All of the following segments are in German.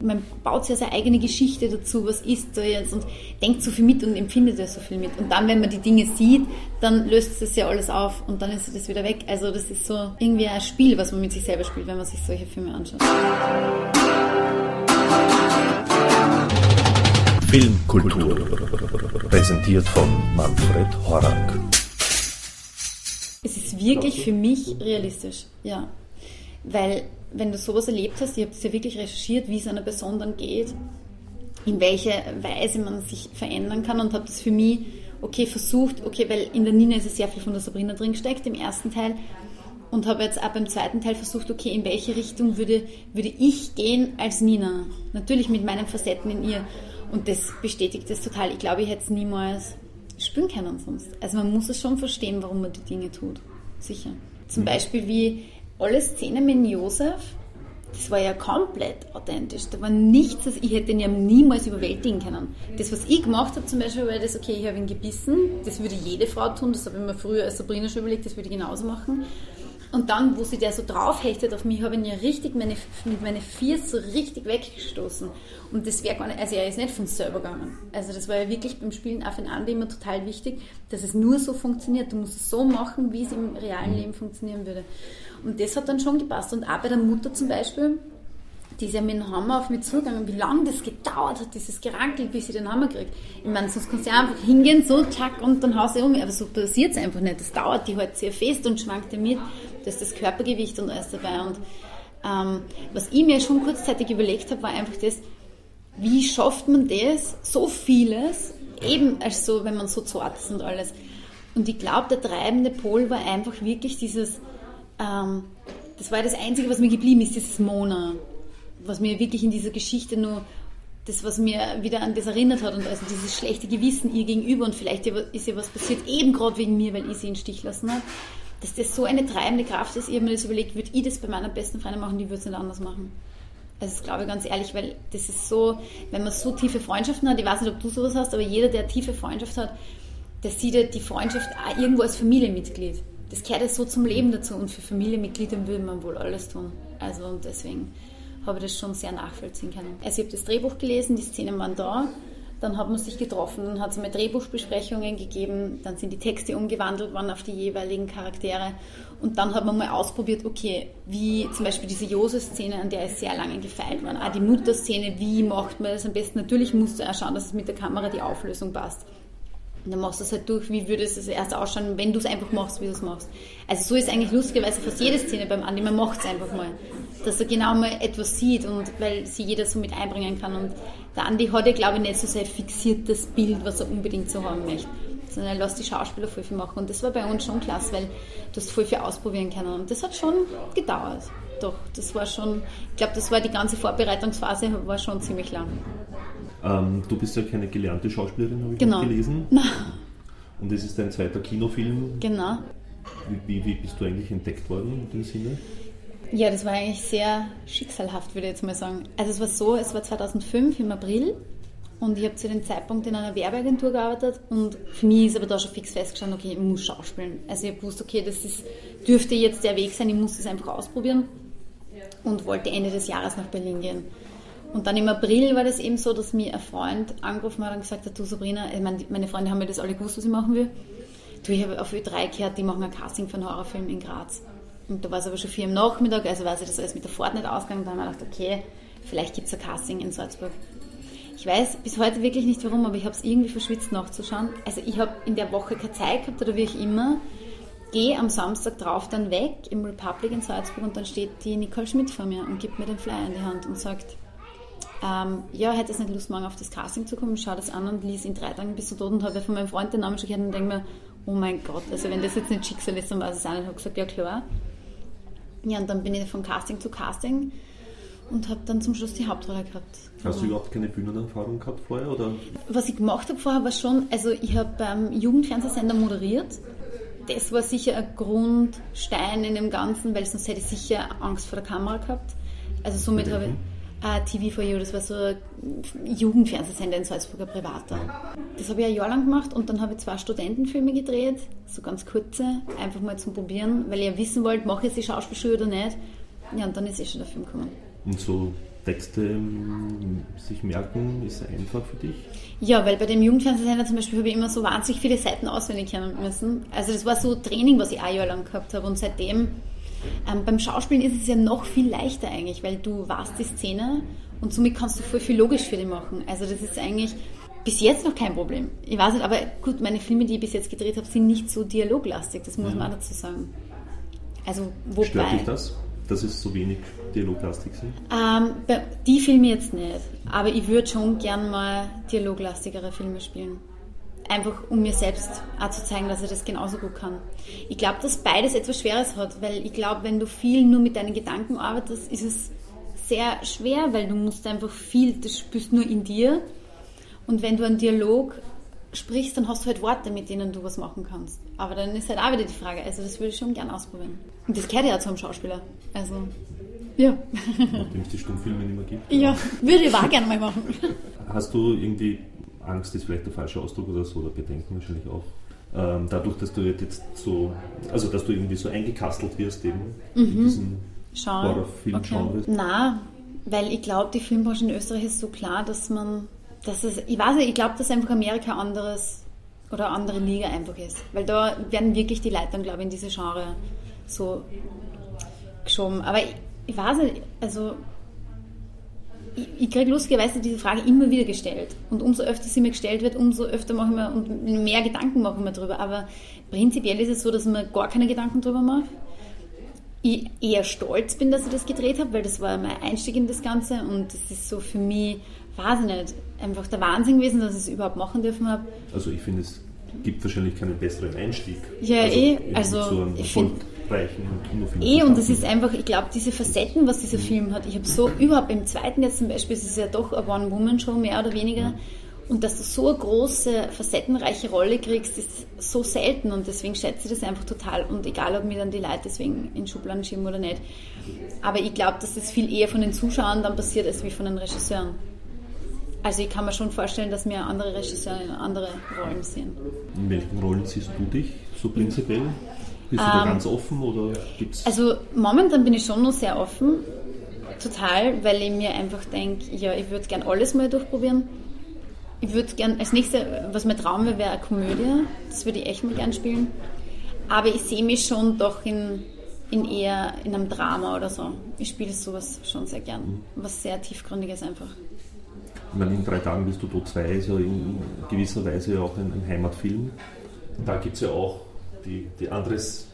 Man baut ja seine eigene Geschichte dazu, was ist da jetzt und denkt so viel mit und empfindet ja so viel mit. Und dann, wenn man die Dinge sieht, dann löst es ja alles auf und dann ist das wieder weg. Also das ist so irgendwie ein Spiel, was man mit sich selber spielt, wenn man sich solche Filme anschaut. Filmkultur. Präsentiert von Manfred Horak. Es ist wirklich für mich realistisch, ja. Weil, wenn du sowas erlebt hast, ich habe das ja wirklich recherchiert, wie es einer Person dann geht, in welche Weise man sich verändern kann und habe das für mich, okay, versucht, okay, weil in der Nina ist es sehr viel von der Sabrina drin gesteckt, im ersten Teil, und habe jetzt auch beim zweiten Teil versucht, okay, in welche Richtung würde, würde ich gehen als Nina? Natürlich mit meinen Facetten in ihr. Und das bestätigt das total. Ich glaube, ich hätte es niemals spüren können sonst. Also man muss es schon verstehen, warum man die Dinge tut. Sicher. Zum Beispiel wie alle Szenen mit Josef, das war ja komplett authentisch. Da war nichts, das ich hätte ihn ja niemals überwältigen können. Das, was ich gemacht habe zum Beispiel, war das, okay, ich habe ihn gebissen, das würde jede Frau tun, das habe ich mir früher als Sabrina schon überlegt, das würde ich genauso machen. Und dann, wo sie der so draufhechtet auf mich, habe ich ihn ja richtig meine, mit meinen vier so richtig weggestoßen. Und das wäre gar nicht, also er ist nicht von selber gegangen. Also das war ja wirklich beim Spielen aufeinander immer total wichtig, dass es nur so funktioniert. Du musst es so machen, wie es im realen Leben funktionieren würde. Und das hat dann schon gepasst. Und auch bei der Mutter zum Beispiel, die ist ja mit dem Hammer auf mich zugegangen, wie lange das gedauert hat, dieses Gerankel, bis sie den Hammer kriegt. Ich meine, sonst kannst du ja einfach hingehen, so, zack, und dann haust du um. Aber so passiert es einfach nicht. Das dauert, die halt sehr fest und schwankt mit. Da ist das Körpergewicht und alles dabei. Und ähm, was ich mir schon kurzzeitig überlegt habe, war einfach das, wie schafft man das, so vieles, eben als so, wenn man so zart ist und alles. Und ich glaube, der treibende Pol war einfach wirklich dieses, ähm, das war das Einzige, was mir geblieben ist, dieses Mona was mir wirklich in dieser Geschichte nur das, was mir wieder an das erinnert hat und also dieses schlechte Gewissen ihr gegenüber und vielleicht ist ihr was passiert, eben gerade wegen mir, weil ich sie in den Stich lassen habe, dass das so eine treibende Kraft ist. Ich habe mir das überlegt, würde ich das bei meiner besten Freundin machen, die würde es nicht anders machen. Also das glaube ich ganz ehrlich, weil das ist so, wenn man so tiefe Freundschaften hat, ich weiß nicht, ob du sowas hast, aber jeder, der tiefe Freundschaft hat, der sieht ja die Freundschaft auch irgendwo als Familienmitglied. Das gehört ja so zum Leben dazu und für Familienmitglieder würde man wohl alles tun. Also und deswegen habe ich das schon sehr nachvollziehen können. Also ich habe das Drehbuch gelesen, die Szenen waren da, dann hat man sich getroffen, dann hat es mal Drehbuchbesprechungen gegeben, dann sind die Texte umgewandelt worden auf die jeweiligen Charaktere und dann hat man mal ausprobiert, okay, wie zum Beispiel diese Josef-Szene, an der ist sehr lange gefeilt worden, auch die Mutter-Szene, wie macht man das am besten? Natürlich musst du auch schauen, dass es mit der Kamera die Auflösung passt. Und dann machst du es halt durch, wie würde es erst ausschauen, wenn du es einfach machst, wie du es machst. Also so ist eigentlich lustigerweise fast jede Szene beim Andi, man macht es einfach mal. Dass er genau mal etwas sieht und weil sie jeder so mit einbringen kann. Und der Andi hat ja, glaube ich, nicht so sehr fixiertes Bild, was er unbedingt so haben möchte. Sondern er lässt die Schauspieler voll viel machen. Und das war bei uns schon klasse, weil du hast voll viel ausprobieren können. Und das hat schon gedauert. Doch, das war schon, ich glaube, das war die ganze Vorbereitungsphase, war schon ziemlich lang. Ähm, du bist ja keine gelernte Schauspielerin, habe ich genau. gelesen. Na. Und es ist dein zweiter Kinofilm. Genau. Wie, wie, bist du eigentlich entdeckt worden in dem Sinne? Ja, das war eigentlich sehr schicksalhaft, würde ich jetzt mal sagen. Also es war so, es war 2005 im April und ich habe zu dem Zeitpunkt in einer Werbeagentur gearbeitet und für mich ist aber da schon fix festgestanden, okay, ich muss schauspielen. Also ich habe gewusst, okay, das ist, dürfte jetzt der Weg sein, ich muss das einfach ausprobieren und wollte Ende des Jahres nach Berlin gehen. Und dann im April war das eben so, dass mir ein Freund angerufen hat und gesagt hat, du Sabrina, ich meine, meine Freunde haben mir das alle gewusst, was ich machen will. Du, ich habe auf Ö3 gehört, die machen ein Casting für einen Horrorfilm in Graz. Und da war es aber schon vier am Nachmittag, also war sich das alles mit der Fahrt nicht ausgegangen. Da haben wir gedacht, okay, vielleicht gibt es ein Casting in Salzburg. Ich weiß bis heute wirklich nicht warum, aber ich habe es irgendwie verschwitzt nachzuschauen. Also ich habe in der Woche keine Zeit gehabt oder wie ich immer. Gehe am Samstag drauf dann weg im Republic in Salzburg und dann steht die Nicole Schmidt vor mir und gibt mir den Flyer in die Hand und sagt, ähm, ja, hätte es nicht Lust, morgen auf das Casting zu kommen, schau das an und lies in drei Tagen bis zu tot und habe von meinem Freund den Namen schon gehört und denke mir, oh mein Gott, also wenn das jetzt nicht Schicksal ist, dann weiß ich es auch nicht. Ich habe gesagt, ja klar. Ja, und dann bin ich von Casting zu Casting und habe dann zum Schluss die Hauptrolle gehabt. Hast du überhaupt keine Bühnenerfahrung gehabt vorher? Oder? Was ich gemacht habe vorher war schon, also ich habe beim Jugendfernsehsender moderiert. Das war sicher ein Grundstein in dem Ganzen, weil sonst hätte ich sicher Angst vor der Kamera gehabt. Also somit habe ich Uh, TV for You, das war so ein Jugendfernsehsender in Salzburger Privater. Das habe ich ein Jahr lang gemacht und dann habe ich zwei Studentenfilme gedreht, so ganz kurze, einfach mal zum Probieren, weil ich ja wissen wollte, mache ich jetzt die Schauspielschule oder nicht. Ja, und dann ist eh schon der Film gekommen. Und so Texte ähm, sich merken, ist einfach für dich? Ja, weil bei dem Jugendfernsehsender zum Beispiel habe ich immer so wahnsinnig viele Seiten auswendig kennen müssen. Also das war so Training, was ich ein Jahr lang gehabt habe und seitdem ähm, beim Schauspielen ist es ja noch viel leichter eigentlich, weil du warst die Szene und somit kannst du voll viel logisch für dich machen. Also das ist eigentlich bis jetzt noch kein Problem. Ich weiß nicht, aber gut, meine Filme, die ich bis jetzt gedreht habe, sind nicht so dialoglastig, das muss mhm. man auch dazu sagen. Also wobei... Stört dich das? dass es so wenig dialoglastig sind? Ähm, die Filme jetzt nicht, aber ich würde schon gern mal dialoglastigere Filme spielen. Einfach um mir selbst auch zu zeigen, dass ich das genauso gut kann. Ich glaube, dass beides etwas Schweres hat, weil ich glaube, wenn du viel nur mit deinen Gedanken arbeitest, ist es sehr schwer, weil du musst einfach viel, das spürst nur in dir. Und wenn du einen Dialog sprichst, dann hast du halt Worte, mit denen du was machen kannst. Aber dann ist halt auch wieder die Frage, also das würde ich schon gerne ausprobieren. Und das gehört ja zum Schauspieler. Also, ja. Nachdem es die Stummfilme nicht mehr gibt. Ja, würde ich auch gerne mal machen. Hast du irgendwie Angst, ist vielleicht der falsche Ausdruck oder so, oder Bedenken wahrscheinlich auch? Ähm, dadurch, dass du jetzt so, also dass du irgendwie so eingekastelt wirst eben mhm. in diesen Horrorfilm-Genres? Okay. Nein, weil ich glaube, die Filmbranche in Österreich ist so klar, dass man dass es, ich weiß nicht, ich glaube, dass einfach Amerika anderes oder andere Liga einfach ist. Weil da werden wirklich die Leute dann, glaube ich, in diese Genre so geschoben. Aber ich, ich weiß nicht, also ich, ich kriege lustigerweise diese Frage immer wieder gestellt. Und umso öfter sie mir gestellt wird, umso öfter mache ich mir und mehr Gedanken mache ich mir drüber. Aber prinzipiell ist es so, dass man gar keine Gedanken drüber macht. Ich eher stolz bin, dass ich das gedreht habe, weil das war mein Einstieg in das Ganze und das ist so für mich weiß ich nicht, einfach der Wahnsinn gewesen, dass ich es überhaupt machen dürfen habe. Also ich finde, es gibt wahrscheinlich keinen besseren Einstieg. Ja, also eh, also so ich finde Eh, und das ist einfach, ich glaube, diese Facetten, was dieser Film hat, ich habe so überhaupt im zweiten jetzt zum Beispiel, es ist ja doch eine One-Woman-Show, mehr oder weniger, und dass du so eine große, facettenreiche Rolle kriegst, ist so selten und deswegen schätze ich das einfach total. Und egal, ob mir dann die Leute deswegen in Schubladen schieben oder nicht. Aber ich glaube, dass das viel eher von den Zuschauern dann passiert, als wie von den Regisseuren. Also ich kann mir schon vorstellen, dass mir andere Regisseure in andere Rollen sehen. In welchen Rollen siehst du dich so prinzipiell? Bist du ähm, da ganz offen oder gibt's? Also momentan bin ich schon noch sehr offen, total, weil ich mir einfach denke, ja, ich würde gern alles mal durchprobieren. Ich würde gern, als nächstes, was mein Traum wäre, wäre eine Komödie. Das würde ich echt mal gern spielen. Aber ich sehe mich schon doch in, in eher in einem Drama oder so. Ich spiele sowas schon sehr gern. Mhm. Was sehr tiefgründiges einfach. Ich meine, in drei Tagen bist du tot zwei, ist ja in gewisser Weise auch ein, ein Heimatfilm. Da gibt es ja auch die, die anderes,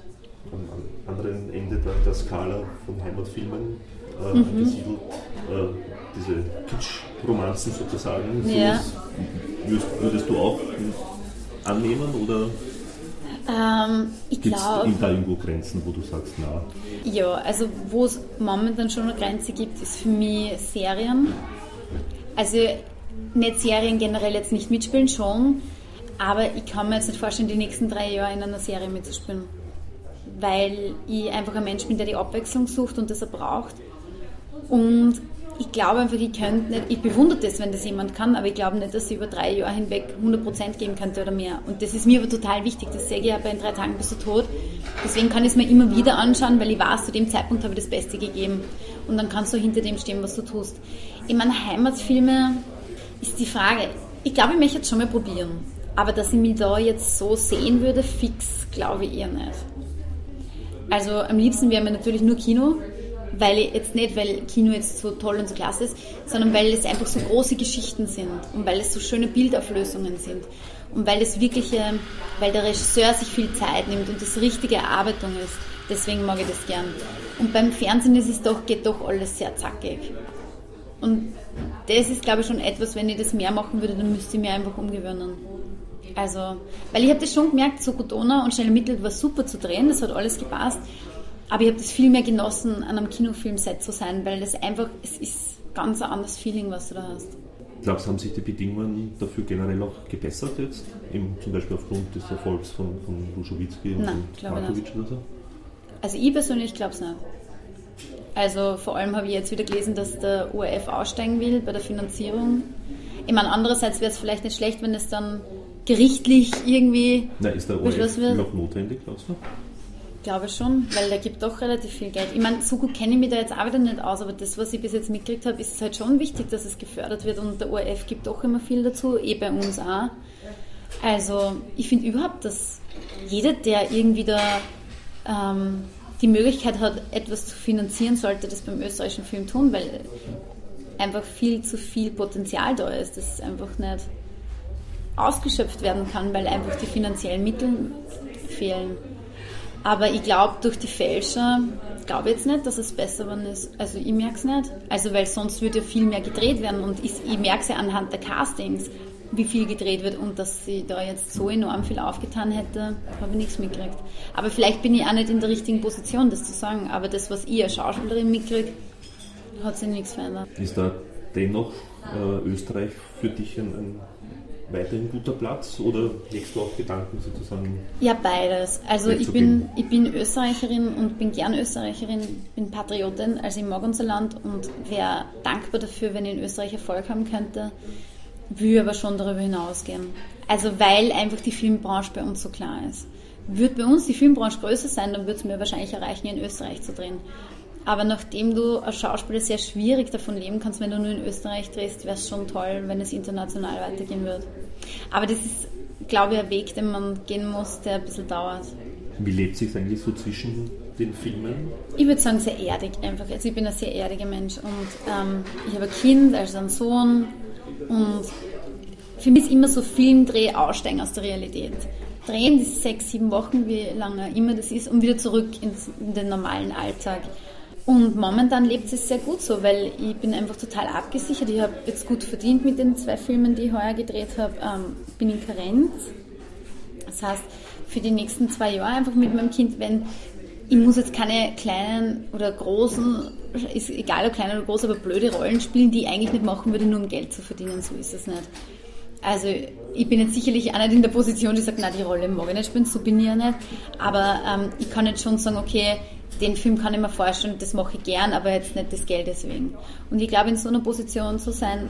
am anderen Ende der, der Skala von Heimatfilmen äh, mhm. angesiedelt, äh, diese Kitsch-Romanzen sozusagen. Ja. würdest, würdest, du auch annehmen oder ähm, ich Gibt es da irgendwo Grenzen, wo du sagst, na? Ja, also wo es momentan schon eine Grenze gibt, ist für mich Serien. Also nicht Serien generell jetzt nicht mitspielen, schon, aber ich kann mir jetzt nicht vorstellen, die nächsten drei Jahre in einer Serie mitzuspielen. Weil ich einfach ein Mensch bin, der die Abwechslung sucht und das er braucht. Und ich glaube einfach, ich könnte nicht, ich bewundere das, wenn das jemand kann, aber ich glaube nicht, dass sie über drei Jahre hinweg 100% geben könnte oder mehr. Und das ist mir aber total wichtig, das sehe ich ja bei in drei Tagen bist du tot. Deswegen kann ich es mir immer wieder anschauen, weil ich weiß, zu dem Zeitpunkt habe ich das Beste gegeben. Und dann kannst du hinter dem stehen, was du tust. Ich meine, Heimatfilme ist die Frage. Ich glaube, ich möchte es schon mal probieren. Aber dass ich mich da jetzt so sehen würde, fix, glaube ich eher nicht. Also am liebsten wäre mir natürlich nur Kino, weil ich jetzt nicht, weil Kino jetzt so toll und so klasse ist, sondern weil es einfach so große Geschichten sind und weil es so schöne Bildauflösungen sind und weil es wirkliche, weil der Regisseur sich viel Zeit nimmt und das richtige Erarbeitung ist. Deswegen mag ich das gern. Und beim Fernsehen ist es doch, geht doch alles sehr zackig. Und das ist, glaube ich, schon etwas, wenn ich das mehr machen würde, dann müsste ich mir einfach umgewöhnen. Also, weil ich habe das schon gemerkt, so Gutona und Schnelle Mittel war super zu drehen, das hat alles gepasst. Aber ich habe das viel mehr genossen, an einem Kinofilmset zu sein, weil das einfach, es ist ganz ein anderes Feeling, was du da hast. Glaubst du, haben sich die Bedingungen dafür generell auch gebessert jetzt? Eben zum Beispiel aufgrund des Erfolgs von, von Ruschowitzki und Nein, Markovic oder so? Also ich persönlich glaube es nicht. Also vor allem habe ich jetzt wieder gelesen, dass der ORF aussteigen will bei der Finanzierung. Ich meine, andererseits wäre es vielleicht nicht schlecht, wenn es dann gerichtlich irgendwie Na, ist der ORF noch notwendig, glaubst du? glaube schon, weil der gibt doch relativ viel Geld. Ich meine, so gut kenne ich mich da jetzt auch wieder nicht aus, aber das, was ich bis jetzt mitgekriegt habe, ist halt schon wichtig, dass es gefördert wird und der ORF gibt doch immer viel dazu, eh bei uns auch. Also ich finde überhaupt, dass jeder, der irgendwie da ähm, die Möglichkeit hat, etwas zu finanzieren, sollte das beim österreichischen Film tun, weil einfach viel zu viel Potenzial da ist, das einfach nicht ausgeschöpft werden kann, weil einfach die finanziellen Mittel fehlen. Aber ich glaube, durch die Fälscher, glaube jetzt nicht, dass es besser geworden ist. Also ich merke es nicht. Also weil sonst würde ja viel mehr gedreht werden und ich, ich merke es ja anhand der Castings, wie viel gedreht wird und dass sie da jetzt so enorm viel aufgetan hätte, habe ich nichts mitgekriegt. Aber vielleicht bin ich auch nicht in der richtigen Position, das zu sagen. Aber das, was ich als Schauspielerin mitkriege, hat sich nichts verändert. Ist da dennoch äh, Österreich für dich ein, ein weiterhin guter Platz oder legst du auch Gedanken sozusagen? Ja, beides. Also ich bin, ich bin Österreicherin und bin gern Österreicherin, bin Patriotin, also ich mag unser Land und wäre dankbar dafür, wenn ich in Österreich Erfolg haben könnte, will aber schon darüber hinausgehen. Also weil einfach die Filmbranche bei uns so klar ist. Würde bei uns die Filmbranche größer sein, dann würde es mir wahrscheinlich erreichen, in Österreich zu drehen. Aber nachdem du als Schauspieler sehr schwierig davon leben kannst, wenn du nur in Österreich drehst, wäre es schon toll, wenn es international weitergehen würde. Aber das ist, glaube ich, ein Weg, den man gehen muss, der ein bisschen dauert. Wie lebt sich eigentlich so zwischen den Filmen? Ich würde sagen, sehr erdig einfach. Also ich bin ein sehr erdiger Mensch und ähm, ich habe ein Kind, also einen Sohn und für mich ist immer so Filmdreh aussteigen aus der Realität. Drehen diese sechs, sieben Wochen, wie lange immer das ist, und wieder zurück ins, in den normalen Alltag. Und momentan lebt es sehr gut so, weil ich bin einfach total abgesichert. Ich habe jetzt gut verdient mit den zwei Filmen, die ich heuer gedreht habe. Ähm, bin in Karenz. Das heißt, für die nächsten zwei Jahre einfach mit meinem Kind, wenn ich muss jetzt keine kleinen oder großen, ist egal ob klein oder groß, aber blöde Rollen spielen, die ich eigentlich nicht machen würde, nur um Geld zu verdienen. So ist es nicht. Also ich bin jetzt sicherlich auch nicht in der Position, die sagt, na die Rolle mag ich nicht spielen, so bin ich ja nicht. Aber ähm, ich kann jetzt schon sagen, okay, den Film kann ich mir vorstellen, das mache ich gern, aber jetzt nicht das Geld deswegen. Und ich glaube, in so einer Position zu sein,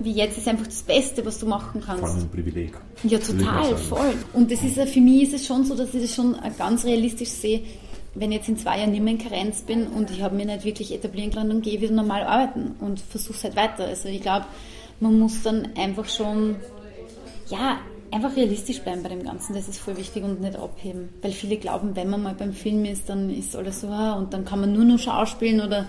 wie jetzt, ist einfach das Beste, was du machen kannst. Vor allem ein Privileg. Ja, total, voll. Und das ist, für mich ist es schon so, dass ich das schon ganz realistisch sehe, wenn ich jetzt in zwei Jahren nicht mehr in Karenz bin und ich habe mich nicht wirklich etablieren können, dann gehe ich wieder normal arbeiten und versuche es halt weiter. Also ich glaube, man muss dann einfach schon, ja, einfach realistisch bleiben bei dem Ganzen, das ist voll wichtig und nicht abheben. Weil viele glauben, wenn man mal beim Film ist, dann ist alles so, ah, und dann kann man nur noch schauspielen oder.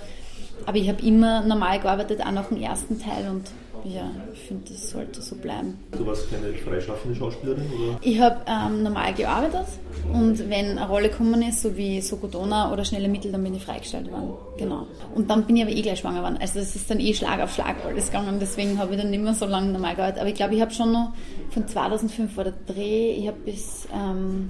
Aber ich habe immer normal gearbeitet, auch nach dem ersten Teil und ja, ich finde, das sollte so bleiben. Du warst keine freischaffende Schauspielerin? Oder? Ich habe ähm, normal gearbeitet und wenn eine Rolle gekommen ist, so wie Sokodona oder Schnelle Mittel, dann bin ich freigestellt worden. Genau. Und dann bin ich aber eh gleich schwanger geworden. Also es ist dann eh Schlag auf Schlag alles gegangen. Deswegen habe ich dann nicht mehr so lange normal gearbeitet. Aber ich glaube, ich habe schon noch von 2005 war der Dreh, ich habe bis ähm,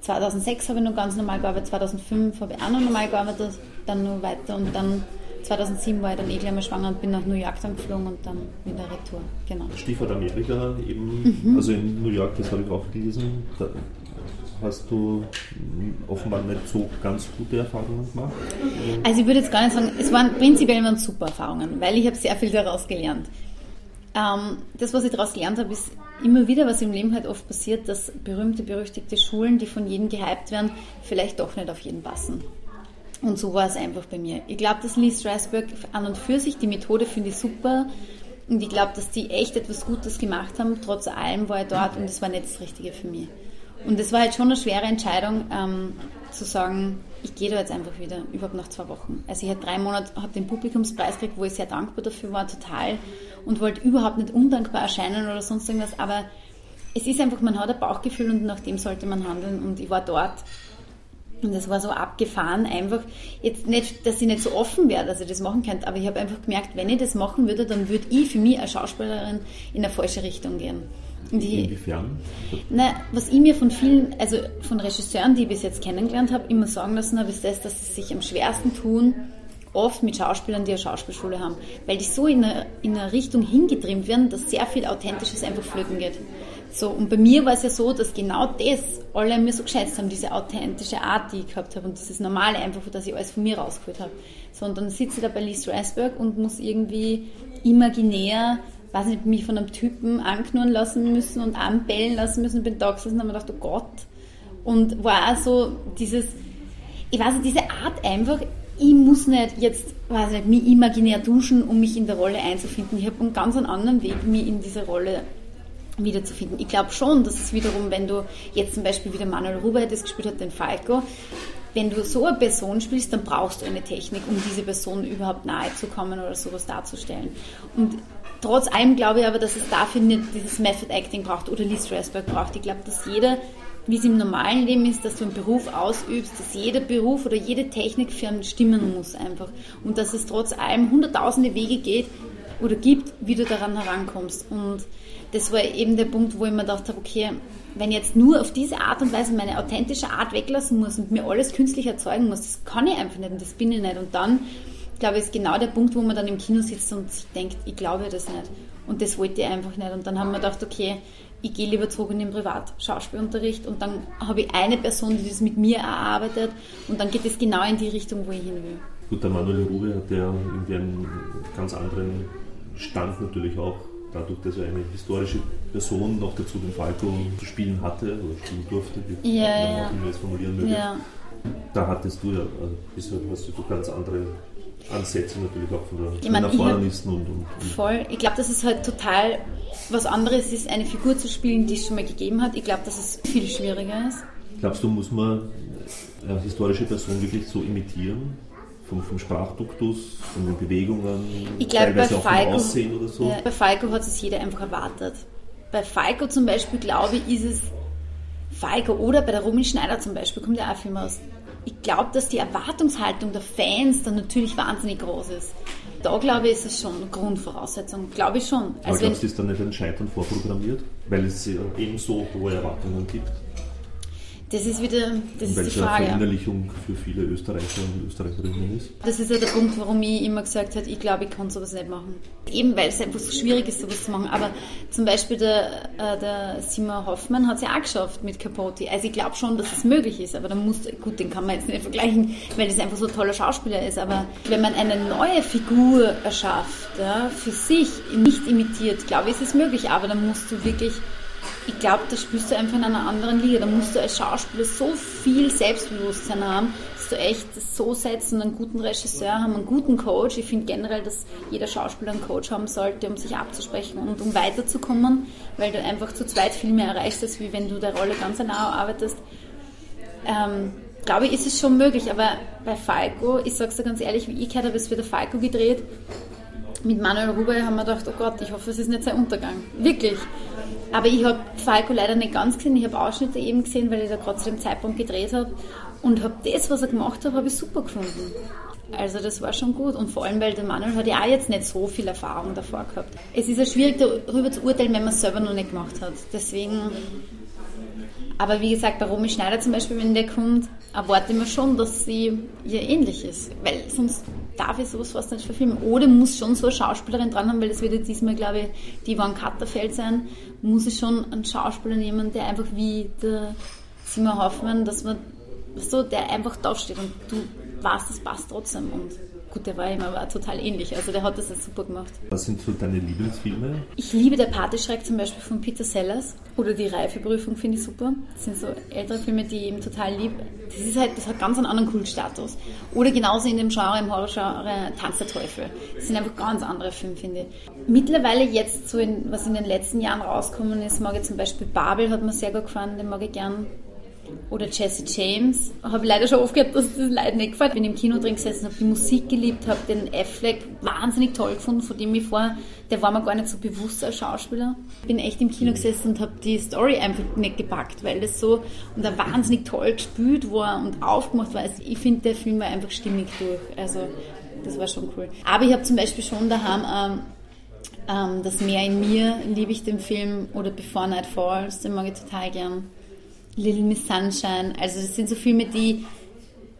2006 habe ich noch ganz normal gearbeitet, 2005 habe ich auch noch normal gearbeitet, dann noch weiter und dann 2007 war ich dann eh gleich mal schwanger und bin nach New York dann geflogen und dann wieder retour. Genau. Stichwort Amerika eben, mhm. also in New York, das habe ich auch gelesen, da hast du offenbar nicht so ganz gute Erfahrungen gemacht? Also ich würde jetzt gar nicht sagen, es waren prinzipiell waren super Erfahrungen, weil ich habe sehr viel daraus gelernt. Ähm, das, was ich daraus gelernt habe, ist immer wieder, was im Leben halt oft passiert, dass berühmte, berüchtigte Schulen, die von jedem gehypt werden, vielleicht doch nicht auf jeden passen. Und so war es einfach bei mir. Ich glaube, dass Lee Strasberg an und für sich, die Methode finde ich super. Und ich glaube, dass die echt etwas Gutes gemacht haben. Trotz allem war ich dort und es war nicht das Richtige für mich. Und es war halt schon eine schwere Entscheidung, ähm, zu sagen, ich gehe da jetzt einfach wieder, überhaupt nach zwei Wochen. Also ich hatte drei Monate, habe den Publikumspreis gekriegt, wo ich sehr dankbar dafür war, total. Und wollte überhaupt nicht undankbar erscheinen oder sonst irgendwas. Aber es ist einfach, man hat ein Bauchgefühl und nach dem sollte man handeln. Und ich war dort und das war so abgefahren, einfach jetzt nicht, dass ich nicht so offen wäre, dass ich das machen könnte, aber ich habe einfach gemerkt, wenn ich das machen würde, dann würde ich für mich als Schauspielerin in eine falsche Richtung gehen. Ich, Inwiefern? Na, was ich mir von vielen, also von Regisseuren, die ich bis jetzt kennengelernt habe, immer sagen lassen habe, ist das, dass sie sich am schwersten tun, oft mit Schauspielern, die eine Schauspielschule haben, weil die so in eine, in eine Richtung hingetrimmt werden, dass sehr viel Authentisches einfach flöten geht. So, und bei mir war es ja so, dass genau das alle mir so geschätzt haben, diese authentische Art, die ich gehabt habe und dieses Normale einfach, dass ich alles von mir rausgeholt habe. So, und dann sitze ich da bei Lee Strasberg und muss irgendwie imaginär, weiß nicht, mich von einem Typen anknurren lassen müssen und anbellen lassen müssen und bin da gesessen und habe mir gedacht, oh Gott. Und war auch so dieses, ich weiß nicht, diese Art einfach, ich muss nicht jetzt, weiß nicht, mich imaginär duschen, um mich in der Rolle einzufinden. Ich habe einen ganz anderen Weg, mich in diese Rolle wiederzufinden. Ich glaube schon, dass es wiederum, wenn du jetzt zum Beispiel wieder Manuel Ruber das gespielt hat, den Falco, wenn du so eine Person spielst, dann brauchst du eine Technik, um diese Person überhaupt nahe zu kommen oder sowas darzustellen. Und trotz allem glaube ich aber, dass es dafür nicht dieses Method Acting braucht oder Lee Strasberg braucht. Ich glaube, dass jeder, wie es im normalen Leben ist, dass du einen Beruf ausübst, dass jeder Beruf oder jede Technik für einen stimmen muss einfach. Und dass es trotz allem hunderttausende Wege geht oder gibt, wie du daran herankommst. Und das war eben der Punkt, wo ich mir gedacht habe, okay, wenn ich jetzt nur auf diese Art und Weise meine authentische Art weglassen muss und mir alles künstlich erzeugen muss, das kann ich einfach nicht und das bin ich nicht. Und dann, glaube ich, ist genau der Punkt, wo man dann im Kino sitzt und sich denkt, ich glaube das nicht. Und das wollte ich einfach nicht. Und dann haben wir gedacht, okay, ich gehe lieber zurück in den Privatschauspielunterricht und dann habe ich eine Person, die das mit mir erarbeitet und dann geht es genau in die Richtung, wo ich hin will. Gut, der Manuel Rube hat ja irgendwie einen ganz anderen Stand natürlich auch dadurch, dass er eine historische Person noch dazu den Falco zu spielen hatte oder spielen durfte, wie ja, man auch immer formulieren möge. Ja. Da hattest du ja, also bisher hast du ganz andere Ansätze natürlich auch von der, Ich meine, Erfordernissen und, und, und Voll. Ich glaube, dass es halt total was anderes ist, eine Figur zu spielen, die es schon mal gegeben hat. Ich glaube, dass es viel schwieriger ist. Glaubst du, muss man eine historische Person wirklich so imitieren? Vom, vom Sprachduktus, von den Bewegungen, Ich glaube, bei teilweise auch vom Falco, Aussehen oder so? ja, bei Falco hat es jeder einfach erwartet. Bei Falco zum Beispiel, glaube ich, ist es Falco oder bei der Romy Schneider zum Beispiel, kommt ja auch ein Film aus. Ich glaube, dass die Erwartungshaltung der Fans dann natürlich wahnsinnig groß ist. Da glaube ich, ist es schon eine Grundvoraussetzung. Glaube ich schon. Aber Also wenn, glaubst du, ist dann nicht ein Scheitern vorprogrammiert? Weil es eben so hohe Erwartungen gibt? Das ist wieder, das ist die Frage. Verinnerlichung für viele Österreicher und Österreicherinnen ist? Das ist ja der Punkt, warum ich immer gesagt habe, ich glaube, ich kann sowas nicht machen. Eben weil es einfach so schwierig ist, sowas zu machen. Aber zum Beispiel der, äh, der Simon Hoffmann hat es ja auch geschafft mit Capote. Also ich glaube schon, dass es möglich ist. Aber dann muss, gut, den kann man jetzt nicht vergleichen, weil das einfach so ein toller Schauspieler ist. Aber wenn man eine neue Figur erschafft, ja, für sich nicht imitiert, glaube ich, ist es möglich. Aber dann musst du wirklich ich glaube, da spielst du einfach in einer anderen Liga. Da musst du als Schauspieler so viel Selbstbewusstsein haben, dass du echt das so setzen, einen guten Regisseur haben, einen guten Coach. Ich finde generell, dass jeder Schauspieler einen Coach haben sollte, um sich abzusprechen und um weiterzukommen, weil du einfach zu zweit viel mehr erreichst, als wie wenn du der Rolle ganz genau arbeitest. Ähm, glaube ich, ist es schon möglich, aber bei Falco, ich sage es dir ganz ehrlich, wie ich gehört habe, es wird der Falco gedreht. Mit Manuel Ruber haben wir gedacht, oh Gott, ich hoffe, es ist nicht sein Untergang. Wirklich. Aber ich habe Falco leider nicht ganz gesehen. Ich habe Ausschnitte eben gesehen, weil ich da gerade zu dem Zeitpunkt gedreht habe. Und habe das, was er gemacht hat, habe ich super gefunden. Also das war schon gut. Und vor allem, weil der Manuel hat ja auch jetzt nicht so viel Erfahrung davor gehabt. Es ist ja schwierig, darüber zu urteilen, wenn man es selber noch nicht gemacht hat. Deswegen... Aber wie gesagt, bei Romy Schneider zum Beispiel, wenn der kommt, erwarte ich mir schon, dass sie ihr ähnlich ist. Weil sonst darf ich sowas fast nicht verfilmen. Oder muss schon so eine Schauspielerin dran haben, weil das wird ja diesmal, glaube ich, die Yvonne Katterfeld sein, muss ich schon einen Schauspieler nehmen, der einfach wie der Simon Hoffmann, dass man so, der einfach da steht und du weißt, das passt trotzdem. Und gut, der war ihm aber total ähnlich. Also der hat das jetzt super gemacht. Was sind so deine Lieblingsfilme? Ich liebe Der Pateschreck zum Beispiel von Peter Sellers oder Die Reifeprüfung finde ich super. Das sind so ältere Filme, die ich eben total liebe. Das ist halt, das hat ganz einen anderen Kultstatus. Oder genauso in dem Genre, im Horrorgenre Tanz der Teufel. Das sind einfach ganz andere Filme, finde ich. Mittlerweile jetzt so, in, was in den letzten Jahren rausgekommen ist, mag ich zum Beispiel Babel, hat mir sehr gut gefallen, den mag ich gern. Oder Jesse James. Habe leider schon oft gehört, dass das Leuten nicht gefällt. Bin im Kino drin gesessen, habe die Musik geliebt, habe den Affleck wahnsinnig toll gefunden, von dem ich vor, der war mir gar nicht so bewusst als Schauspieler. Bin echt im Kino gesessen und habe die Story einfach nicht gepackt, weil das so und da wahnsinnig toll gespielt war und aufgemacht war. Also ich finde, der Film war einfach stimmig durch. Also das war schon cool. Aber ich habe zum Beispiel schon daheim ähm, ähm, Das Meer in mir, liebe ich den Film, oder Before Night Falls, den mag ich total gern. Little Miss Sunshine. Also das sind so Filme, die,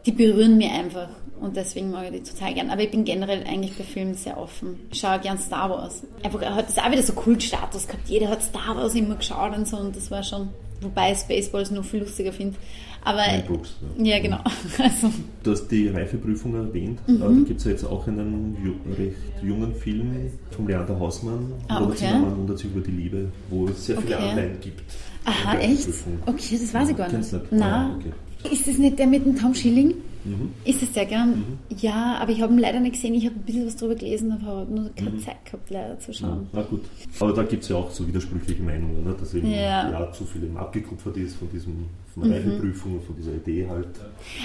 die berühren mich einfach. Und deswegen mag ich die total gern. Aber ich bin generell eigentlich bei Filmen sehr offen. Ich schaue gern Star Wars. Einfach, hat das auch wieder so Kultstatus gehabt. Jeder hat Star Wars immer geschaut und so. Und das war schon, wobei Spaceballs noch viel lustiger finde. Aber Brooks, ja, genau. Also, Du hast die Reifeprüfung erwähnt. Mhm. Äh, Da gibt es ja jetzt auch einen recht jungen Film von Leander Hausmann, Ah, okay. Zimmermann wundert sich über die Liebe, wo es sehr viele Okay. Anleihen gibt. Aha, echt? Okay, das weiß ich gar nicht. Nicht? Na, Ah, okay. ist das nicht der mit dem Tom Schilling? Mhm. Ist es der, gell? Ja, aber ich habe ihn leider nicht gesehen. Ich habe ein bisschen was drüber gelesen, aber habe nur keine Zeit gehabt, leider zu Ja, schauen. na gut. Aber da gibt es ja auch so widersprüchliche Meinungen, ne? dass eben Ja. Mhm. ja. zu viel eben abgekupfert ist von diesem von der Reifeprüfung und von dieser Idee halt.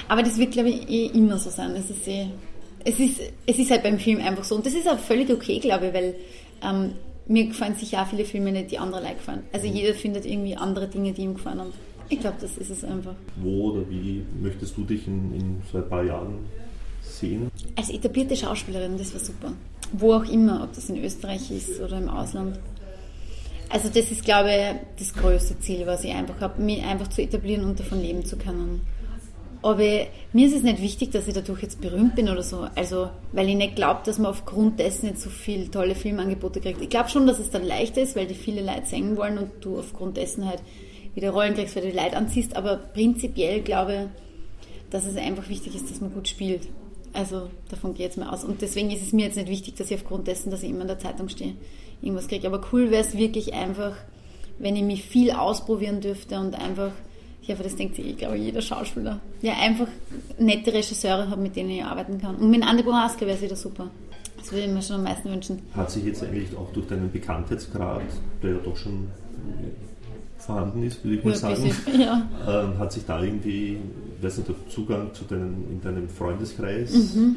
Aber das wird, glaube ich, eh immer so sein. Es ist, eh, es, ist, es ist halt beim Film einfach so. Und das ist auch völlig okay, glaube ich, weil ähm, mir gefallen sicher auch viele Filme nicht, die andere like gefallen. Also jeder findet irgendwie andere Dinge, die ihm gefallen. Und ich glaube, das ist es einfach. Wo oder wie möchtest du dich in, in so ein paar Jahren sehen? Als etablierte Schauspielerin, das war super. Wo auch immer, ob das in Österreich ist oder im Ausland. Also das ist, glaube ich, das größte Ziel, was ich einfach habe, mich einfach zu etablieren und davon leben zu können. Aber mir ist es nicht wichtig, dass ich dadurch jetzt berühmt bin oder so. Also, weil ich nicht glaube, dass man aufgrund dessen jetzt so viele tolle Filmangebote kriegt. Ich glaube schon, dass es dann leichter ist, weil die viele Leute singen wollen und du aufgrund dessen halt wieder Rollen kriegst, weil du die Leute anziehst. Aber prinzipiell glaube ich, dass es einfach wichtig ist, dass man gut spielt. Also davon geht es mir aus. Und deswegen ist es mir jetzt nicht wichtig, dass ich aufgrund dessen, dass ich immer in der Zeitung stehe, irgendwas kriege. Aber cool wäre es wirklich einfach, wenn ich mich viel ausprobieren dürfte und einfach, ich hoffe, das denkt sich, ich glaube, jeder Schauspieler, ja, einfach nette Regisseure habe, mit denen ich arbeiten kann. Und mit Andi Bohaska wäre es wieder super. Das würde ich mir schon am meisten wünschen. Hat sich jetzt eigentlich auch durch deinen Bekanntheitsgrad, der ja doch schon vorhanden ist, würde ich mal Ja, sagen, bisschen, ja. ähm, hat sich da irgendwie, weiß nicht, der Zugang zu deinem, in deinem Freundeskreis Mhm.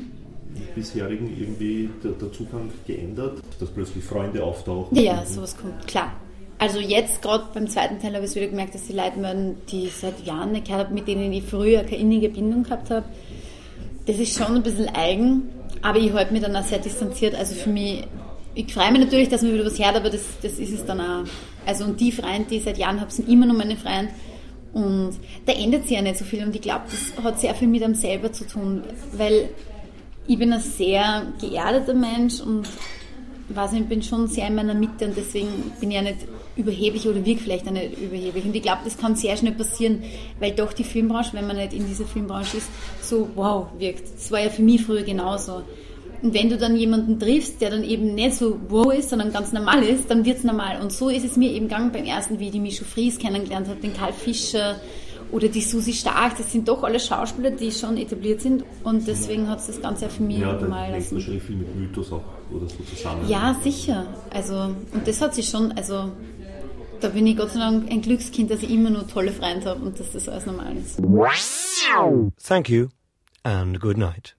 bisherigen irgendwie der, der Zugang geändert, dass plötzlich Freunde auftauchen? Ja, ja, sowas kommt, klar. Also jetzt gerade beim zweiten Teil habe ich es wieder gemerkt, dass die Leute melden, die ich seit Jahren nicht gehört habe, mit denen ich früher keine innige Bindung gehabt habe. Das ist schon ein bisschen eigen, aber ich halte mich dann auch sehr distanziert. Also für mich, ich freue mich natürlich, dass man wieder was hört, aber das, das ist es dann auch. Also und die Freunde, die ich seit Jahren habe, sind immer noch meine Freunde. Und da ändert sich ja nicht so viel und ich glaube, das hat sehr viel mit einem selber zu tun, weil ich bin ein sehr geerdeter Mensch und weiß nicht, ich bin schon sehr in meiner Mitte und deswegen bin ich ja nicht überheblich oder wirke vielleicht auch nicht überheblich. Und ich glaube, das kann sehr schnell passieren, weil doch die Filmbranche, wenn man nicht in dieser Filmbranche ist, so wow wirkt. Das war ja für mich früher genauso. Und wenn du dann jemanden triffst, der dann eben nicht so wow ist, sondern ganz normal ist, dann wird's normal. Und so ist es mir eben gegangen beim ersten, wie ich die Micho Fries kennengelernt habe, den Karl Fischer oder die Susi Stark. Das sind doch alle Schauspieler, die schon etabliert sind. Und deswegen hat es das Ganze ja für mich Ja, hängt lassen. wahrscheinlich viel mit Mythos auch oder so zusammen. Ja, sicher. Also, und das hat sich schon, also, da bin ich Gott sei Dank ein Glückskind, dass ich immer nur tolle Freunde habe und dass das alles normal ist. Thank you and good night.